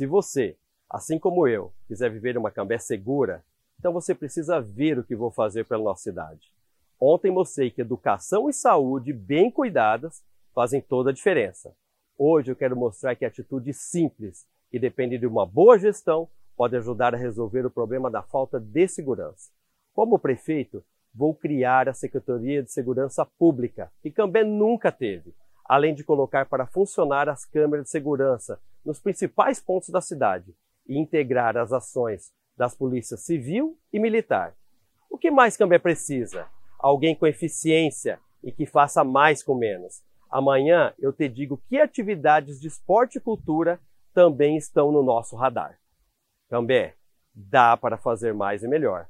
Se você, assim como eu, quiser viver uma Cambé segura, então você precisa ver o que vou fazer pela nossa cidade. Ontem mostrei que educação e saúde bem cuidadas fazem toda a diferença. Hoje eu quero mostrar que atitudes simples que dependem de uma boa gestão pode ajudar a resolver o problema da falta de segurança. Como prefeito, vou criar a Secretaria de Segurança Pública, que Cambé nunca teve, além de colocar para funcionar as câmeras de segurança nos principais pontos da cidade e integrar as ações das polícias civil e militar. O que mais Cambé precisa? Alguém com eficiência e que faça mais com menos. Amanhã eu te digo que atividades de esporte e cultura também estão no nosso radar. Cambé, dá para fazer mais e melhor.